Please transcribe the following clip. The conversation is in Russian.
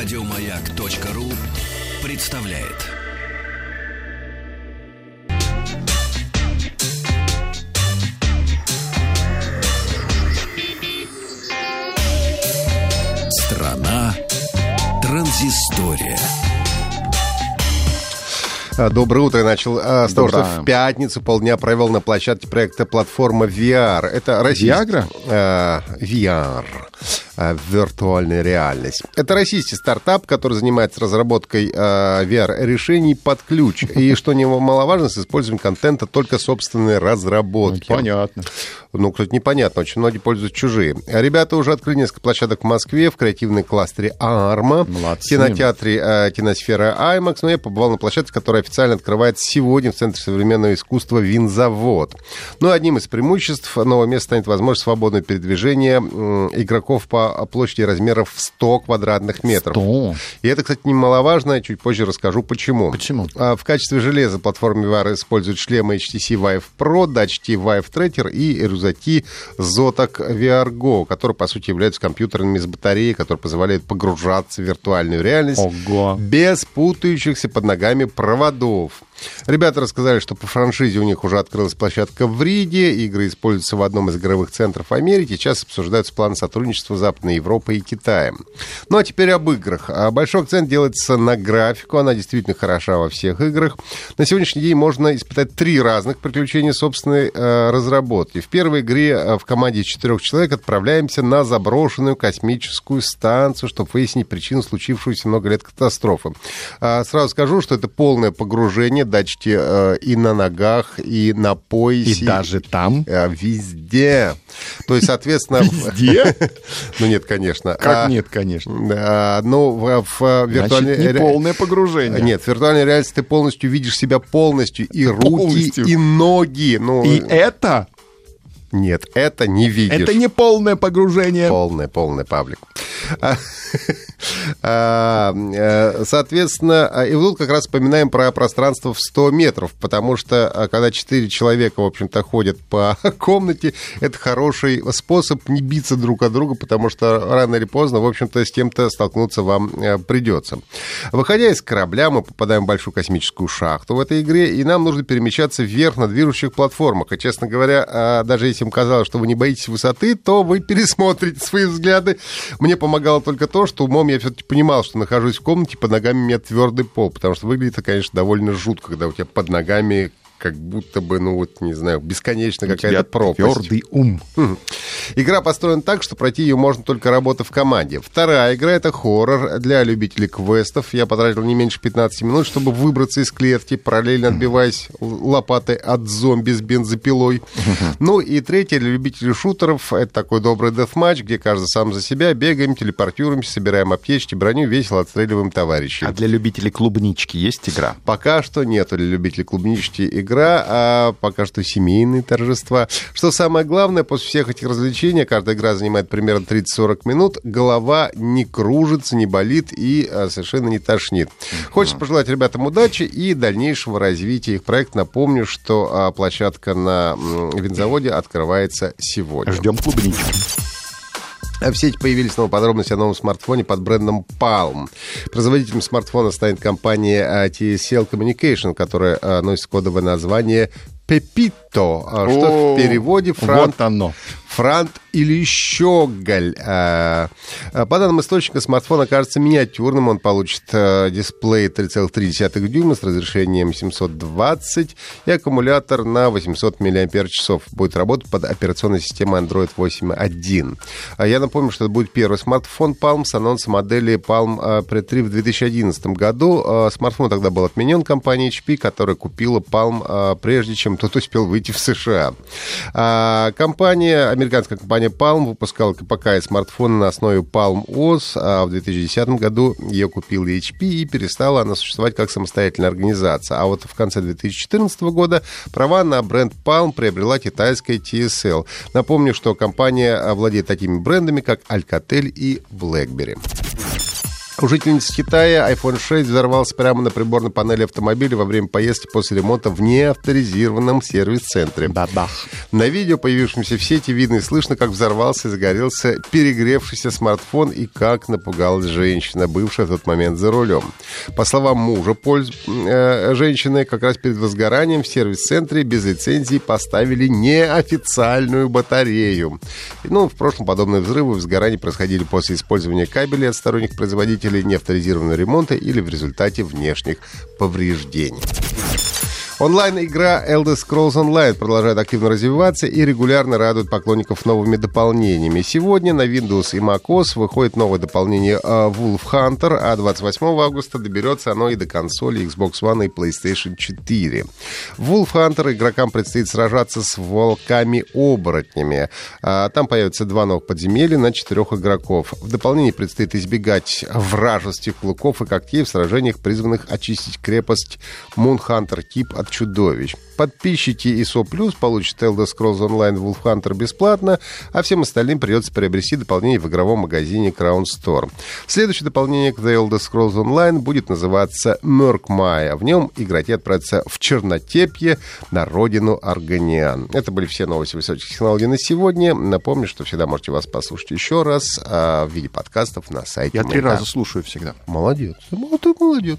Радиомаяк.ру представляет. Страна транзистория. А, Доброе утро. Я начал а, с того, что в пятницу полдня провел на площадке проекта платформа VR. Это российский... Viagra? А, VR. А, виртуальная реальность. Это российский стартап, который занимается разработкой а, VR-решений под ключ. И, что немаловажно, с использованием контента только собственной разработки. Понятно. Ну, кстати, непонятно, очень многие пользуются чужие. Ребята уже открыли несколько площадок в Москве, в креативной кластере «Арма», в кинотеатре э, «Киносфера IMAX», но я побывал на площадке, которая официально открывается сегодня в Центре современного искусства «Винзавод». Ну, одним из преимуществ нового места станет возможность свободного передвижения э, игроков по площади размеров в 100 квадратных метров. 100? И это, кстати, немаловажно, чуть позже расскажу, почему. Почему? А, В качестве железа платформа VR использует шлемы HTC Vive Pro, датчики Vive Tracker и рюкзаки Zotac VR Go, которые, по сути, являются компьютерными с батареей, которые позволяют погружаться в виртуальную реальность Ого. без путающихся под ногами проводов. Ребята рассказали, что по франшизе у них уже открылась площадка в Риге, игры используются в одном из игровых центров Америки, сейчас обсуждаются планы сотрудничества с Западной Европой и Китаем. Ну а теперь об играх. А, Большой акцент делается на графику, она действительно хороша во всех играх. На сегодняшний день можно испытать три разных приключения собственной э, разработки. В первой игре э, в команде четырех человек отправляемся на заброшенную космическую станцию, чтобы выяснить причину случившуюся много лет катастрофы. А, Сразу скажу, что это полное погружение, датчики э, и на ногах, и на поясе. И даже там? Э, Везде. То есть, соответственно... Везде? Ну нет, конечно. Как А, нет, конечно. Ну, в, в виртуальной... Не полное погружение. Нет, в виртуальной реальности ты полностью видишь себя полностью. И руки, и ноги. Ну, И это, Нет, это не видишь. это не полное погружение. Полный, полный паблик. А, э, Соответственно, а, и тут как раз вспоминаем про пространство в 100 метров, потому что а, когда 4 человека, в общем-то, ходят по комнате, это хороший способ не биться друг от друга, потому что рано или поздно, в общем-то, с кем-то столкнуться вам э, придется. Выходя из корабля, мы попадаем в большую космическую шахту в этой игре, и нам нужно перемещаться вверх на движущих платформах. И, честно говоря, даже если им казалось, что вы не боитесь высоты, то вы пересмотрите свои взгляды. Мне помогало только то, что умом я все-таки понимал, что нахожусь в комнате, под ногами у меня твердый пол, потому что выглядит это, конечно, довольно жутко, когда у тебя под ногами как будто бы, ну вот, не знаю, бесконечно какая-то пропасть. Твердый ум. Мгм. Игра построена так, что пройти ее можно только работа в команде. Вторая игра — это хоррор для любителей квестов. Я потратил не меньше 15 минут, чтобы выбраться из клетки, параллельно отбиваясь лопатой от зомби с бензопилой. Ну и третья для любителей шутеров — это такой добрый дефматч, где каждый сам за себя, бегаем, телепортируемся, собираем аптечки, броню, весело отстреливаем товарищей. А для любителей клубнички есть игра? Пока что нету для любителей клубнички игра, а пока что семейные торжества. Что самое главное, после всех этих развлечений, каждая игра занимает примерно 30-40 минут, голова не кружится, не болит и а, совершенно не тошнит. Хочется пожелать ребятам удачи и дальнейшего развития их проекта. Напомню, что а, площадка на винзаводе открывается сегодня. Ждем клубнички. В сети появились новые подробности о новом смартфоне под брендом Palm. Производителем смартфона станет компания а, TCL Communication, которая а, носит кодовое название Pepito, а, что О, в переводе франт, Вот оно. Франт или щеголь. А, а, По данным источника, смартфон окажется миниатюрным. Он получит а, дисплей 3,3 дюйма с разрешением 720 и аккумулятор на 800 мАч. Будет работать под операционной системой Android 8.1. А Я напомню, что это будет первый смартфон Palm с анонсом модели Palm а, Pre 3 в 2011 году. Смартфон тогда был отменен компанией HP, которая купила Palm прежде, чем тот успел выйти в США. Компания, американская компания Palm выпускала КПК и смартфоны на основе Palm OS, а в 2010 году ее купила HP и перестала она существовать как самостоятельная организация. А вот в конце 2014 года права на бренд Palm приобрела китайская TSL. Напомню, что компания владеет такими брендами, как Alcatel и BlackBerry. У жительницы Китая iPhone 6 взорвался прямо на приборной панели автомобиля во время поездки после ремонта в неавторизированном сервис-центре. Бабах. На видео, появившемся в сети, видно и слышно, как взорвался и загорелся перегревшийся смартфон и как напугалась женщина, бывшая в тот момент за рулем. По словам мужа польз... э, женщины, как раз перед возгоранием в сервис-центре без лицензии поставили неофициальную батарею. Ну, в прошлом подобные взрывы и возгорания происходили после использования кабелей от сторонних производителей неавторизированного ремонта или в результате внешних повреждений. Онлайн-игра Elder Scrolls Online продолжает активно развиваться и регулярно радует поклонников новыми дополнениями. Сегодня на Windows и macOS выходит новое дополнение э, Wolf Hunter, а 28 августа доберется оно и до консоли Xbox One и PlayStation 4. В Wolf Hunter игрокам предстоит сражаться с волками-оборотнями. А, Там появятся два новых подземелья на четырех игроков. В дополнение предстоит избегать вражеских луков и когтей в сражениях, призванных очистить крепость Moonhunter Keep от чудовищ. Подписчики ISO Plus получат Elder Scrolls Online Wolf Hunter бесплатно, а всем остальным придется приобрести дополнение в игровом магазине Crown Store. Следующее дополнение к The Elder Scrolls Online будет называться Мёркмая. В нем игроки отправятся в Чернотепье на родину Арганиан. Это были все новости высоких технологий на сегодня. Напомню, что всегда можете вас послушать еще раз а, в виде подкастов на сайте. Я три Маяка. раза слушаю всегда. Молодец. Ты молодец.